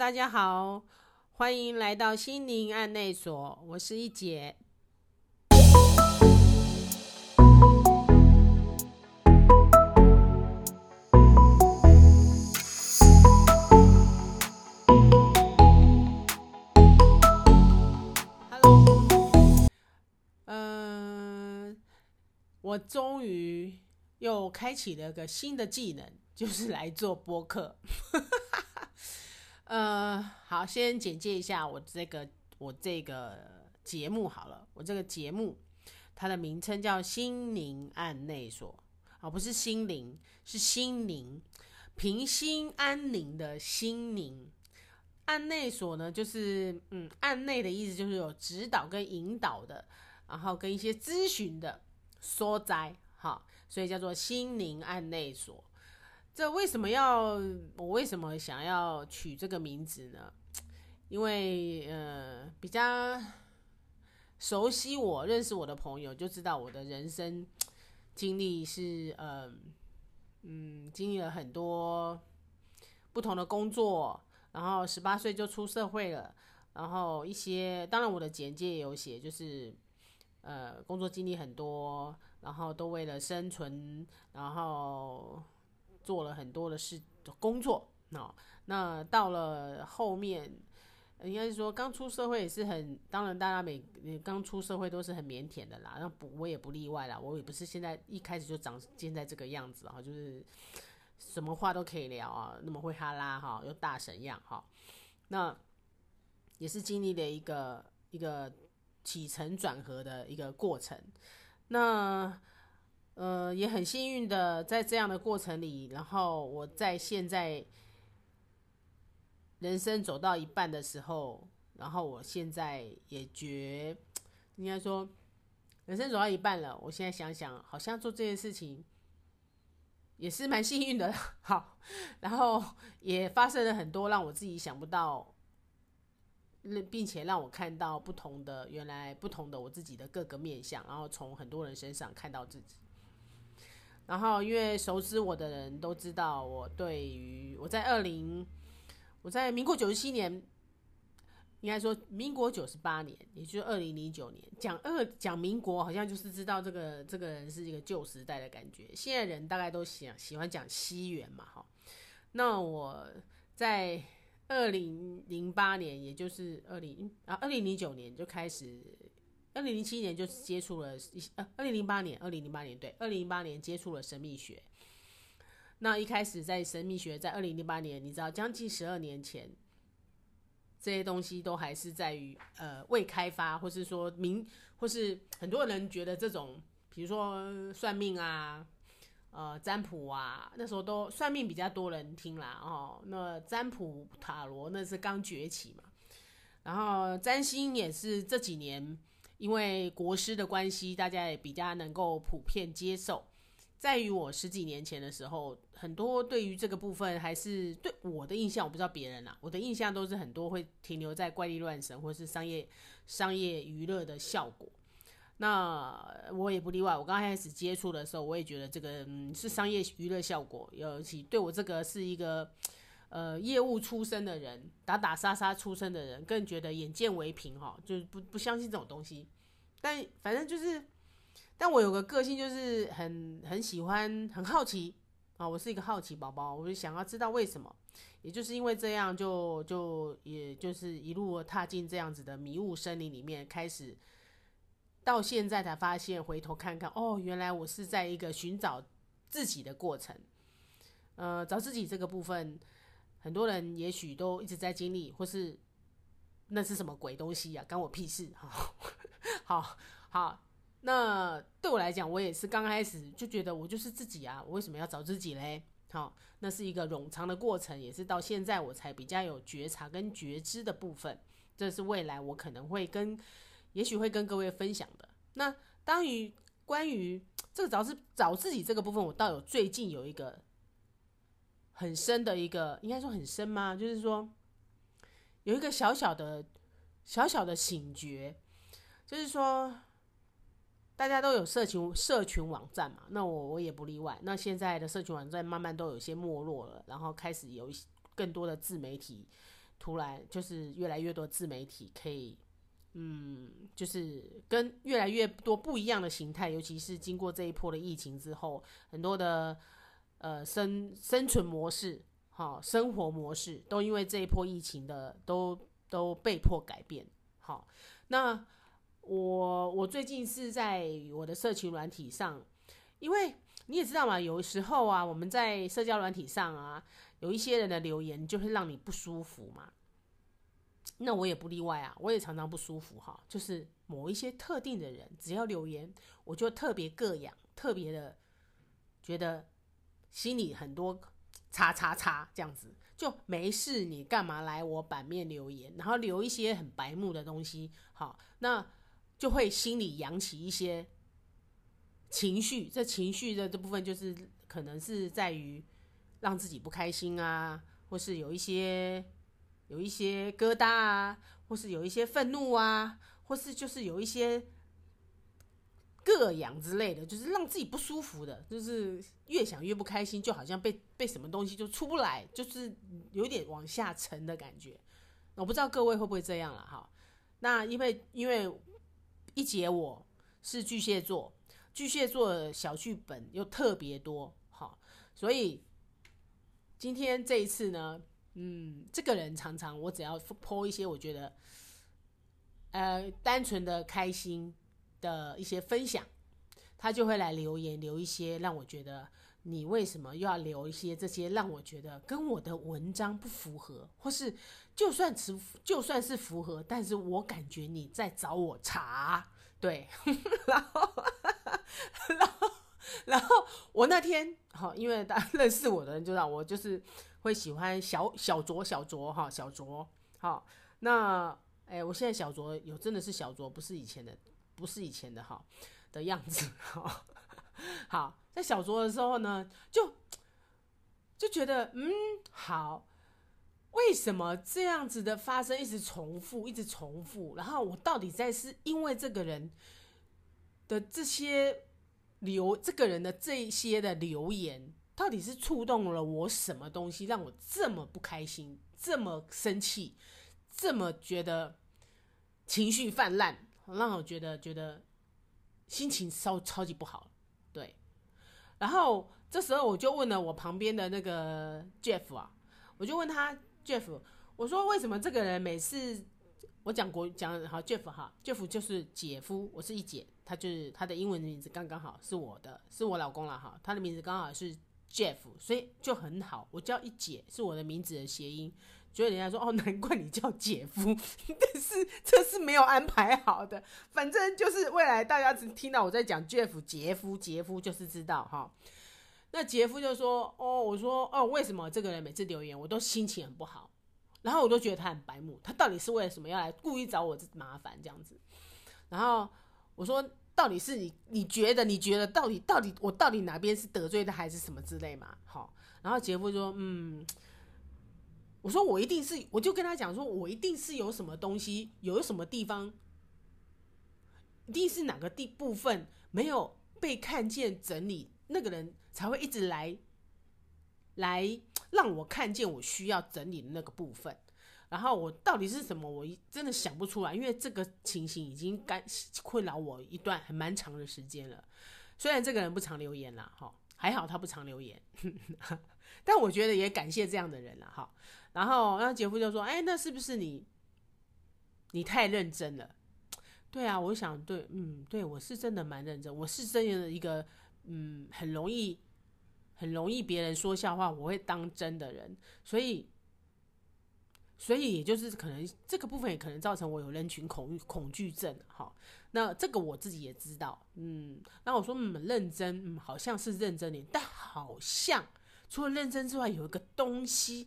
大家好，欢迎来到心灵案内所，我是一姐。Hello，嗯、我终于又开启了个新的技能，就是来做播客。呃，好，先简介一下我这个我这个节目好了。我这个节目它的名称叫心灵案内所啊，不是心灵，是心灵，平心安宁的心灵。案内所呢，就是嗯，案内的意思就是有指导跟引导的，然后跟一些咨询的所在，好，所以叫做心灵案内所。这为什么要我为什么想要取这个名字呢？因为呃，比较熟悉我、认识我的朋友就知道我的人生经历是呃嗯，经历了很多不同的工作，然后十八岁就出社会了，然后一些当然我的简介也有写，就是呃工作经历很多，然后都为了生存，然后。做了很多的事的工作，哦，那到了后面，应该是说刚出社会也是很，当然大家每刚出社会都是很腼腆的啦，那不我也不例外啦，我也不是现在一开始就长现在这个样子哈，就是什么话都可以聊啊，那么会哈拉哈，又大神样哈，那也是经历了一个一个起承转合的一个过程，那。呃，也很幸运的在这样的过程里，然后我在现在人生走到一半的时候，然后我现在也觉，应该说人生走到一半了。我现在想想，好像做这件事情也是蛮幸运的。好，然后也发生了很多让我自己想不到，并且让我看到不同的原来不同的我自己的各个面相，然后从很多人身上看到自己。然后，因为熟知我的人都知道，我对于我在二零，我在民国九十七年，应该说民国九十八年，也就是二零零九年，讲二讲民国，好像就是知道这个这个人是一个旧时代的感觉。现在人大概都喜喜欢讲西元嘛，哈。那我在二零零八年，也就是二零啊二零零九年就开始。二零零七年就接触了一呃，二零零八年，二零零八年对，二零零八年接触了神秘学。那一开始在神秘学，在二零零八年，你知道将近十二年前，这些东西都还是在于呃未开发，或是说明，或是很多人觉得这种，比如说算命啊，呃占卜啊，那时候都算命比较多人听啦哦。那占卜塔罗那是刚崛起嘛，然后占星也是这几年。因为国师的关系，大家也比较能够普遍接受。在于我十几年前的时候，很多对于这个部分还是对我的印象，我不知道别人啦，我的印象都是很多会停留在怪力乱神或是商业商业娱乐的效果。那我也不例外，我刚开始接触的时候，我也觉得这个嗯是商业娱乐效果，尤其对我这个是一个呃业务出身的人，打打杀杀出身的人，更觉得眼见为凭哈，就是不不相信这种东西。但反正就是，但我有个个性，就是很很喜欢，很好奇啊。我是一个好奇宝宝，我就想要知道为什么。也就是因为这样，就就也就是一路踏进这样子的迷雾森林里面，开始到现在才发现，回头看看，哦，原来我是在一个寻找自己的过程。呃，找自己这个部分，很多人也许都一直在经历，或是那是什么鬼东西呀？关我屁事哈。好好，那对我来讲，我也是刚开始就觉得我就是自己啊，我为什么要找自己嘞？好，那是一个冗长的过程，也是到现在我才比较有觉察跟觉知的部分。这是未来我可能会跟，也许会跟各位分享的。那当于关于这个找是找自己这个部分，我倒有最近有一个很深的一个，应该说很深吗？就是说有一个小小的小小的醒觉。就是说，大家都有社群社群网站嘛，那我我也不例外。那现在的社群网站慢慢都有些没落了，然后开始有一些更多的自媒体突然就是越来越多自媒体可以，嗯，就是跟越来越多不一样的形态，尤其是经过这一波的疫情之后，很多的呃生生存模式，哈，生活模式都因为这一波疫情的都都被迫改变。好，那我我最近是在我的社群软体上，因为你也知道嘛，有时候啊，我们在社交软体上啊。有一些人的留言就会让你不舒服嘛，那我也不例外啊，我也常常不舒服哈。就是某一些特定的人只要留言，我就特别膈痒，特别的觉得心里很多 叉叉叉这样子，就没事你干嘛来我版面留言，然后留一些很白目的东西，好，那就会心里扬起一些情绪，这情绪的这部分就是可能是在于。让自己不开心啊，或是有一些有一些疙瘩啊，或是有一些愤怒啊，或是就是有一些膈痒之类的，就是让自己不舒服的，就是越想越不开心，就好像被被什么东西就出不来，就是有点往下沉的感觉。我不知道各位会不会这样了哈。那因为因为一姐我是巨蟹座，巨蟹座小剧本又特别多，哈，所以。今天这一次呢，嗯，这个人常常我只要泼一些我觉得，呃，单纯的开心的一些分享，他就会来留言，留一些让我觉得你为什么又要留一些这些让我觉得跟我的文章不符合，或是就算是就算是符合，但是我感觉你在找我茬，对，然后，然后。然后我那天好，因为大家认识我的人就知道我就是会喜欢小小卓小卓哈小卓好那哎我现在小卓有真的是小卓不是以前的不是以前的哈的样子 哈好在小酌的时候呢就就觉得嗯好为什么这样子的发生一直重复一直重复然后我到底在是因为这个人的这些。留这个人的这些的留言，到底是触动了我什么东西，让我这么不开心，这么生气，这么觉得情绪泛滥，让我觉得觉得心情超超级不好。对，然后这时候我就问了我旁边的那个 Jeff 啊，我就问他 Jeff，我说为什么这个人每次我讲国讲好 Jeff 哈，Jeff 就是姐夫，我是一姐。他就是他的英文名字刚刚好是我的，是我老公了哈。他的名字刚好是 Jeff，所以就很好。我叫一姐是我的名字的谐音，所以人家说哦，难怪你叫姐夫。但是这是没有安排好的，反正就是未来大家只听到我在讲 Jeff 杰夫杰夫，就是知道哈。那杰夫就说哦，我说哦，为什么这个人每次留言我都心情很不好，然后我都觉得他很白目，他到底是为了什么要来故意找我麻烦这样子？然后我说。到底是你？你觉得？你觉得到底到底我到底哪边是得罪的，还是什么之类嘛？好，然后杰夫说：“嗯，我说我一定是，我就跟他讲说，我一定是有什么东西，有什么地方，一定是哪个地部分没有被看见整理，那个人才会一直来，来让我看见我需要整理的那个部分。”然后我到底是什么？我真的想不出来，因为这个情形已经干困扰我一段很蛮长的时间了。虽然这个人不常留言啦，哈，还好他不常留言，但我觉得也感谢这样的人了，哈。然后，然后姐夫就说：“哎，那是不是你？你太认真了？”对啊，我想对，嗯，对我是真的蛮认真，我是真的一个，嗯，很容易，很容易别人说笑话我会当真的人，所以。所以也就是可能这个部分也可能造成我有人群恐恐惧症，哈。那这个我自己也知道，嗯。那我说嗯认真，嗯好像是认真点，但好像除了认真之外，有一个东西，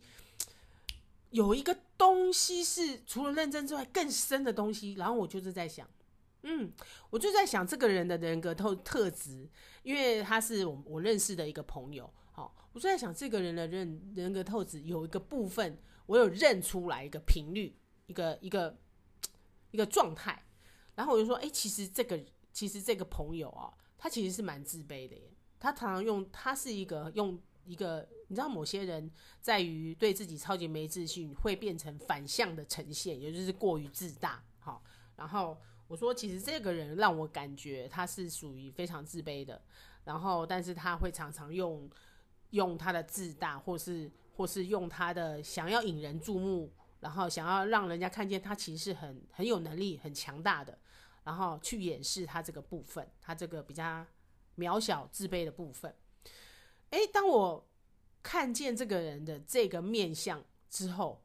有一个东西是除了认真之外更深的东西。然后我就是在想，嗯，我就在想这个人的人格特特质，因为他是我我认识的一个朋友，好，我就在想这个人的人人格特质有一个部分。我有认出来一个频率，一个一个一个状态，然后我就说，哎，其实这个其实这个朋友啊，他其实是蛮自卑的耶。他常常用，他是一个用一个你知道，某些人在于对自己超级没自信，会变成反向的呈现，也就是过于自大。好，然后我说，其实这个人让我感觉他是属于非常自卑的。然后，但是他会常常用用他的自大，或是或是用他的想要引人注目，然后想要让人家看见他其实是很很有能力、很强大的，然后去掩饰他这个部分，他这个比较渺小、自卑的部分。诶，当我看见这个人的这个面相之后，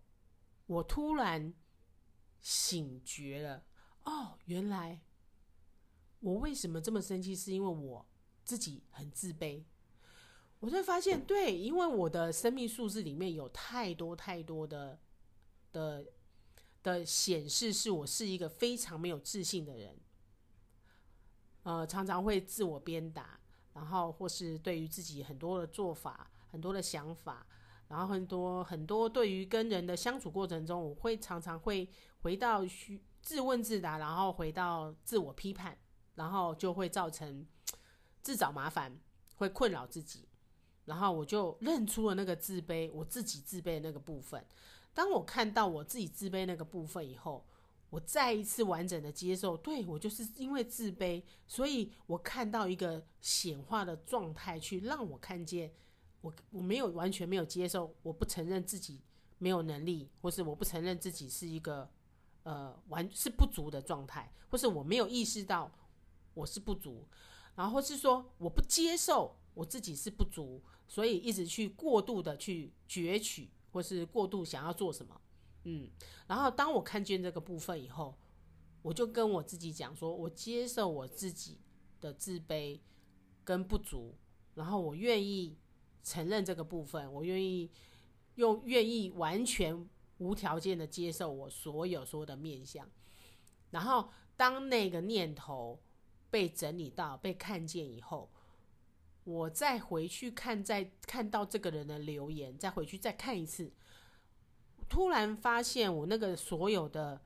我突然醒觉了。哦，原来我为什么这么生气，是因为我。自己很自卑，我就发现，对，因为我的生命数字里面有太多太多的的的显示，是我是一个非常没有自信的人，呃，常常会自我鞭打，然后或是对于自己很多的做法、很多的想法，然后很多很多对于跟人的相处过程中，我会常常会回到自问自答，然后回到自我批判，然后就会造成。自找麻烦会困扰自己，然后我就认出了那个自卑，我自己自卑的那个部分。当我看到我自己自卑那个部分以后，我再一次完整的接受，对我就是因为自卑，所以我看到一个显化的状态，去让我看见我我没有完全没有接受，我不承认自己没有能力，或是我不承认自己是一个呃完是不足的状态，或是我没有意识到我是不足。然后是说，我不接受我自己是不足，所以一直去过度的去攫取，或是过度想要做什么，嗯。然后当我看见这个部分以后，我就跟我自己讲说，我接受我自己的自卑跟不足，然后我愿意承认这个部分，我愿意用愿意完全无条件的接受我所有所有的面相。然后当那个念头。被整理到、被看见以后，我再回去看，再看到这个人的留言，再回去再看一次，突然发现我那个所有的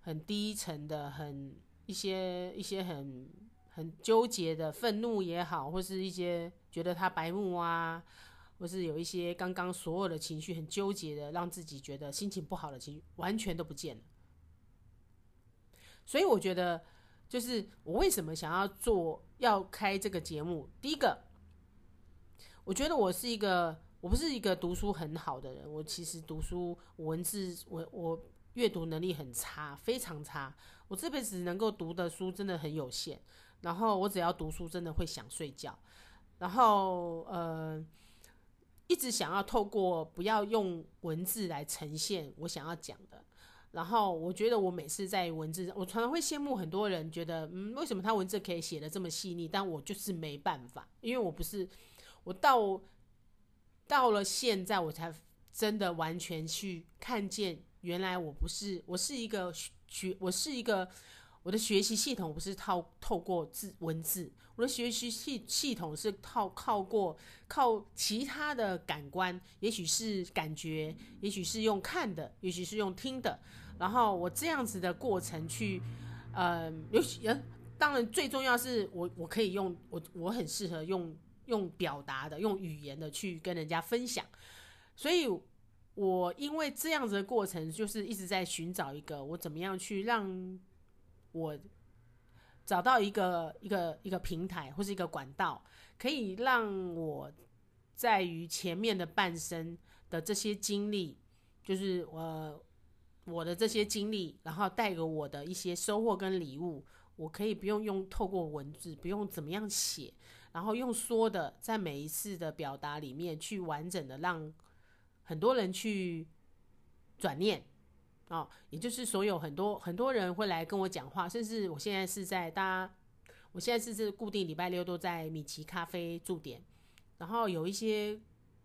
很低沉的、很一些一些很很纠结的愤怒也好，或是一些觉得他白目啊，或是有一些刚刚所有的情绪很纠结的，让自己觉得心情不好的情绪，完全都不见了。所以我觉得。就是我为什么想要做要开这个节目？第一个，我觉得我是一个我不是一个读书很好的人，我其实读书文字我我阅读能力很差，非常差。我这辈子能够读的书真的很有限。然后我只要读书，真的会想睡觉。然后呃，一直想要透过不要用文字来呈现我想要讲的。然后我觉得我每次在文字，我常常会羡慕很多人，觉得嗯，为什么他文字可以写的这么细腻？但我就是没办法，因为我不是我到到了现在，我才真的完全去看见，原来我不是我是一个学，我是一个我的学习系统不是透透过字文字，我的学习系系统是靠靠过靠其他的感官，也许是感觉，也许是用看的，也许是用听的。然后我这样子的过程去，呃，尤其呃，当然最重要是我我可以用我我很适合用用表达的用语言的去跟人家分享，所以我因为这样子的过程，就是一直在寻找一个我怎么样去让我找到一个一个一个平台或是一个管道，可以让我在于前面的半生的这些经历，就是我。我的这些经历，然后带给我的一些收获跟礼物，我可以不用用透过文字，不用怎么样写，然后用说的，在每一次的表达里面去完整的让很多人去转念哦，也就是所有很多很多人会来跟我讲话，甚至我现在是在大家，我现在是是固定礼拜六都在米奇咖啡驻点，然后有一些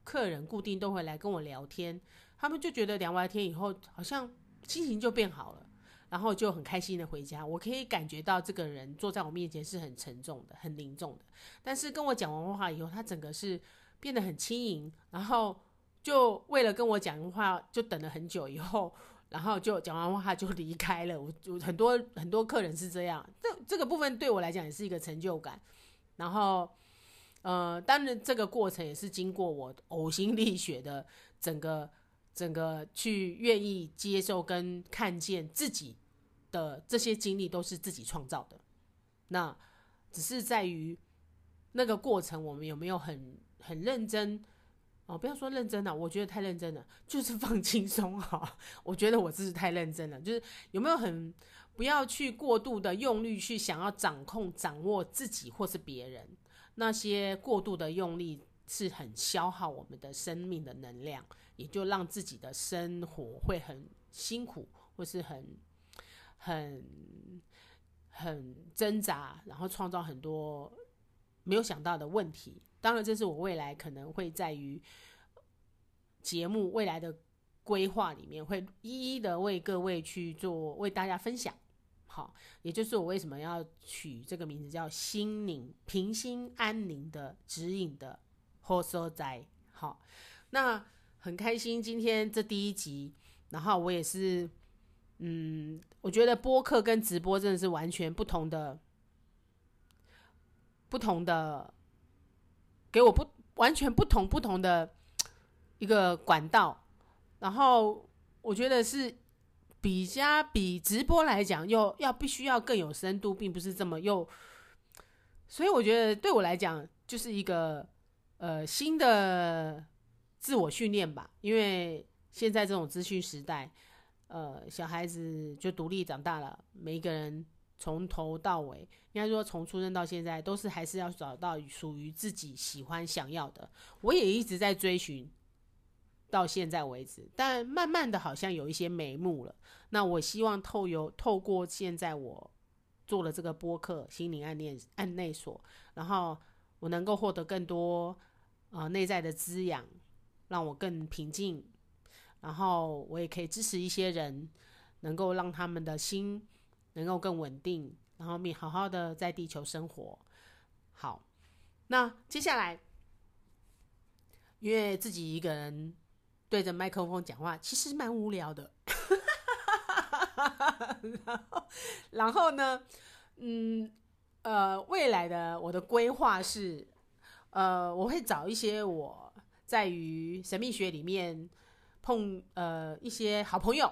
客人固定都会来跟我聊天，他们就觉得聊完天以后好像。心情就变好了，然后就很开心的回家。我可以感觉到这个人坐在我面前是很沉重的、很凝重的，但是跟我讲完话以后，他整个是变得很轻盈。然后就为了跟我讲话，就等了很久以后，然后就讲完话就离开了。我就 很多很多客人是这样，这这个部分对我来讲也是一个成就感。然后呃，当然这个过程也是经过我呕心沥血的整个整个去愿意接受跟看见自己的这些经历都是自己创造的。那只是在于那个过程，我们有没有很很认真哦？不要说认真了，我觉得太认真了，就是放轻松哈。我觉得我这是太认真了，就是有没有很不要去过度的用力去想要掌控、掌握自己或是别人，那些过度的用力是很消耗我们的生命的能量，也就让自己的生活会很辛苦，或是很很。很挣扎，然后创造很多没有想到的问题。当然，这是我未来可能会在于节目未来的规划里面，会一一的为各位去做，为大家分享。好，也就是我为什么要取这个名字叫“心宁平心安宁”的指引的后所在。好，那很开心今天这第一集，然后我也是。嗯，我觉得播客跟直播真的是完全不同的，不同的，给我不完全不同不同的一个管道。然后我觉得是比较比直播来讲，又要必须要更有深度，并不是这么又。所以我觉得对我来讲，就是一个呃新的自我训练吧。因为现在这种资讯时代。呃，小孩子就独立长大了，每一个人从头到尾，应该说从出生到现在，都是还是要找到属于自己喜欢想要的。我也一直在追寻，到现在为止，但慢慢的好像有一些眉目了。那我希望透由透过现在我做了这个播客心灵暗恋暗内所，然后我能够获得更多呃内在的滋养，让我更平静。然后我也可以支持一些人，能够让他们的心能够更稳定，然后面好好的在地球生活。好，那接下来，因为自己一个人对着麦克风讲话，其实蛮无聊的。然后，然后呢，嗯，呃，未来的我的规划是，呃，我会找一些我在于神秘学里面。碰呃一些好朋友，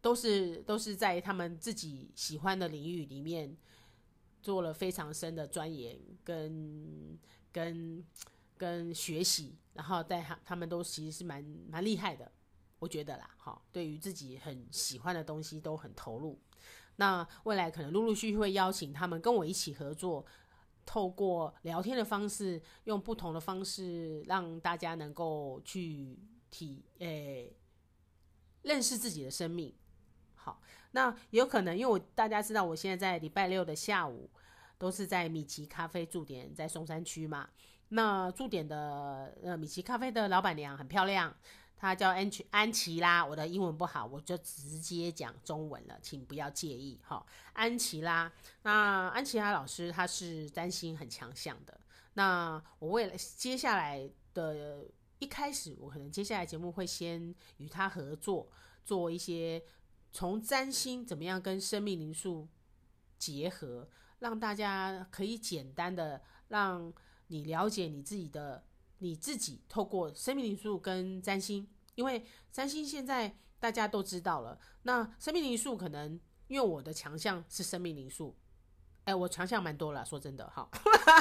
都是都是在他们自己喜欢的领域里面做了非常深的钻研跟跟跟学习，然后在他他们都其实是蛮蛮厉害的，我觉得啦，哈，对于自己很喜欢的东西都很投入。那未来可能陆陆续续会邀请他们跟我一起合作，透过聊天的方式，用不同的方式让大家能够去。体诶，认识自己的生命。好，那有可能，因为我大家知道，我现在在礼拜六的下午都是在米奇咖啡驻点，在松山区嘛。那驻点的呃米奇咖啡的老板娘很漂亮，她叫安琪安琪拉。我的英文不好，我就直接讲中文了，请不要介意哈。安琪拉，那安琪拉老师她是占星很强项的。那我为了接下来的。一开始，我可能接下来节目会先与他合作，做一些从占星怎么样跟生命灵数结合，让大家可以简单的让你了解你自己的你自己，透过生命灵数跟占星，因为占星现在大家都知道了，那生命灵数可能因为我的强项是生命灵数。哎，我强项蛮多了，说真的哈，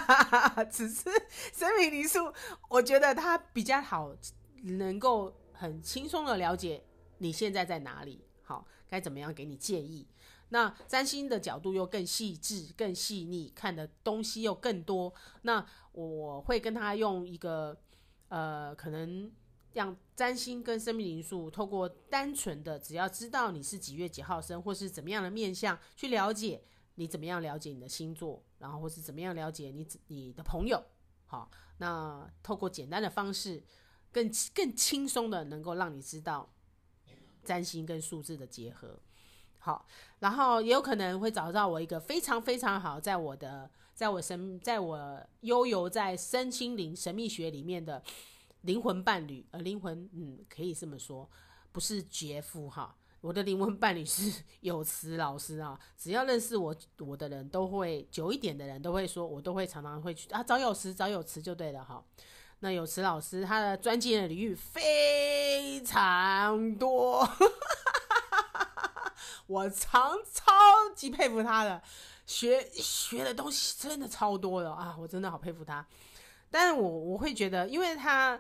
只是生命灵数，我觉得它比较好，能够很轻松的了解你现在在哪里，好，该怎么样给你建议。那占星的角度又更细致、更细腻，看的东西又更多。那我会跟他用一个呃，可能让占星跟生命灵数透过单纯的，只要知道你是几月几号生，或是怎么样的面相去了解。你怎么样了解你的星座，然后或是怎么样了解你你的朋友？好，那透过简单的方式，更更轻松的能够让你知道占星跟数字的结合。好，然后也有可能会找到我一个非常非常好，在我的在我身在我悠游在身心灵神秘学里面的灵魂伴侣，呃，灵魂，嗯，可以这么说，不是杰夫哈。我的灵魂伴侣是 有慈老师啊，只要认识我我的人都会久一点的人都会说，我都会常常会去啊找有慈找有慈就对了哈。那有慈老师他的专辑的领域非常多，我常超级佩服他的学学的东西真的超多的啊，我真的好佩服他。但是我我会觉得，因为他。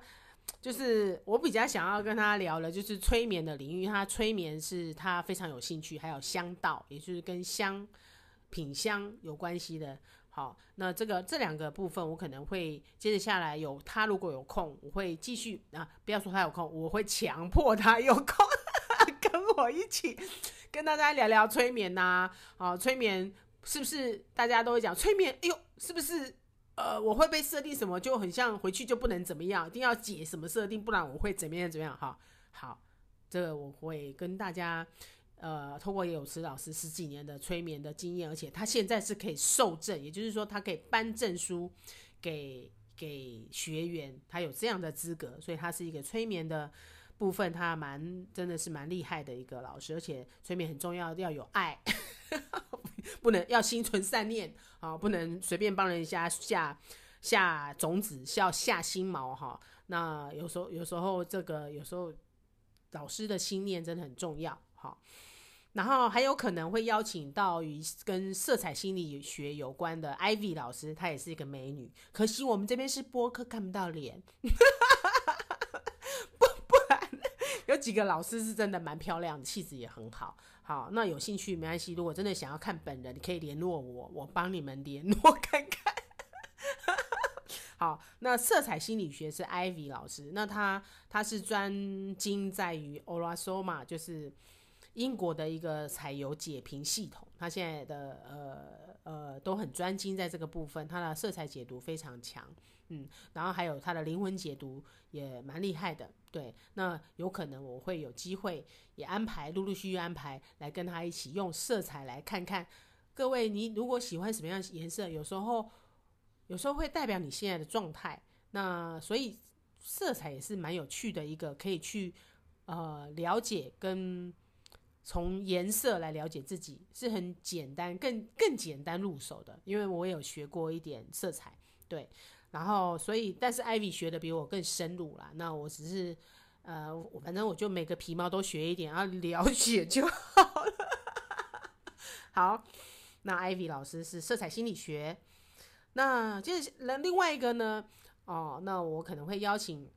就是我比较想要跟他聊的，就是催眠的领域。他催眠是他非常有兴趣，还有香道，也就是跟香品香有关系的。好，那这个这两个部分，我可能会接着下来有他如果有空，我会继续啊，不要说他有空，我会强迫他有空 跟我一起跟大家聊聊催眠呐。啊，催眠是不是大家都会讲催眠？哎呦，是不是？呃，我会被设定什么，就很像回去就不能怎么样，一定要解什么设定，不然我会怎么样怎么样哈。好，这个我会跟大家，呃，通过有池老师十几年的催眠的经验，而且他现在是可以受证，也就是说他可以颁证书给给学员，他有这样的资格，所以他是一个催眠的部分，他蛮真的是蛮厉害的一个老师，而且催眠很重要，要有爱。不能要心存善念啊，不能随便帮人家下下种子，要下心毛哈。那有时候有时候这个有时候老师的心念真的很重要哈。然后还有可能会邀请到与跟色彩心理学有关的 Ivy 老师，她也是一个美女。可惜我们这边是播客看不到脸，几个老师是真的蛮漂亮的，气质也很好。好，那有兴趣没关系。如果真的想要看本人，你可以联络我，我帮你们联络看看。好，那色彩心理学是 Ivy 老师，那他他是专精在于 Orasoma，就是英国的一个彩油解评系统。他现在的呃呃都很专精在这个部分，他的色彩解读非常强。嗯，然后还有他的灵魂解读也蛮厉害的，对。那有可能我会有机会也安排，陆陆续续安排来跟他一起用色彩来看看。各位，你如果喜欢什么样颜色，有时候有时候会代表你现在的状态。那所以色彩也是蛮有趣的一个，可以去呃了解跟从颜色来了解自己，是很简单，更更简单入手的。因为我有学过一点色彩，对。然后，所以，但是 Ivy 学的比我更深入啦。那我只是，呃，反正我就每个皮毛都学一点，然后了解就好了。好，那 Ivy 老师是色彩心理学。那接着，那另外一个呢？哦，那我可能会邀请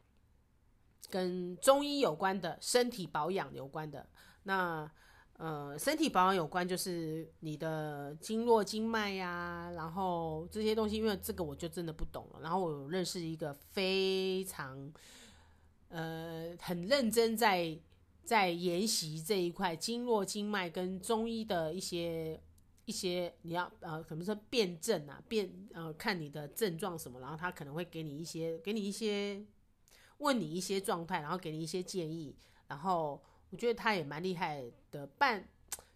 跟中医有关的、身体保养有关的。那呃，身体保养有关就是你的经络经脉呀，然后这些东西，因为这个我就真的不懂了。然后我认识一个非常呃很认真在在研习这一块经络经脉跟中医的一些一些，你要呃可能说辩证啊，辩呃看你的症状什么，然后他可能会给你一些给你一些问你一些状态，然后给你一些建议，然后。我觉得他也蛮厉害的，半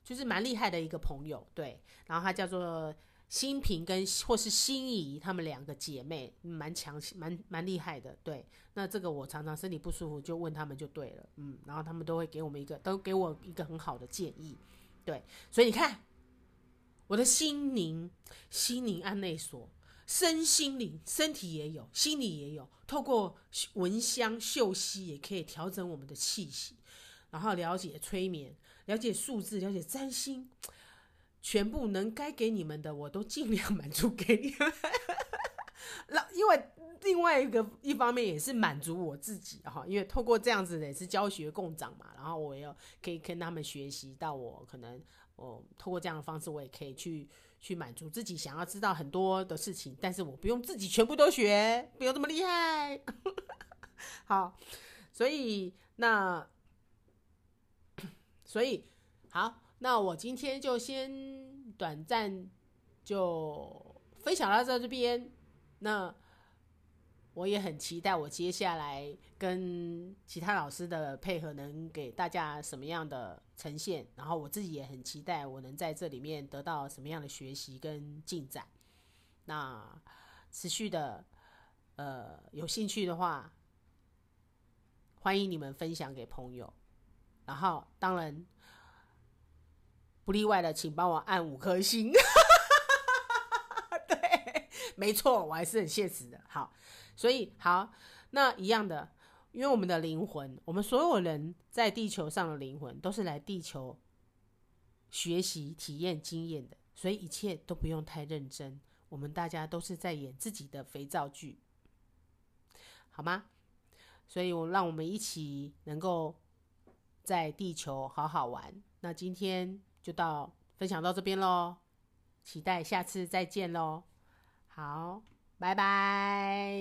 就是蛮厉害的一个朋友，对。然后他叫做新平跟或是心仪，他们两个姐妹蛮强，蛮蛮厉害的，对。那这个我常常身体不舒服就问他们就对了，嗯。然后他们都会给我们一个，都给我一个很好的建议，对。所以你看，我的心灵心灵安内所，身心灵身体也有，心理也有，透过闻香嗅息也可以调整我们的气息。然后了解催眠，了解数字，了解占星，全部能该给你们的，我都尽量满足给你们。那因为另外一个一方面也是满足我自己哈，因为透过这样子的也是教学共长嘛，然后我要可以跟他们学习到我可能我透过这样的方式，我也可以去去满足自己想要知道很多的事情，但是我不用自己全部都学，不用这么厉害。好，所以那。所以，好，那我今天就先短暂就分享到这边。那我也很期待我接下来跟其他老师的配合能给大家什么样的呈现，然后我自己也很期待我能在这里面得到什么样的学习跟进展。那持续的，呃，有兴趣的话，欢迎你们分享给朋友。然后，当然，不例外的，请帮我按五颗星。对，没错，我还是很现实的。好，所以好，那一样的，因为我们的灵魂，我们所有人在地球上的灵魂，都是来地球学习、体验、经验的，所以一切都不用太认真。我们大家都是在演自己的肥皂剧，好吗？所以，我让我们一起能够在地球好好玩。那今天就到分享到这边喽，期待下次再见喽。好，拜拜。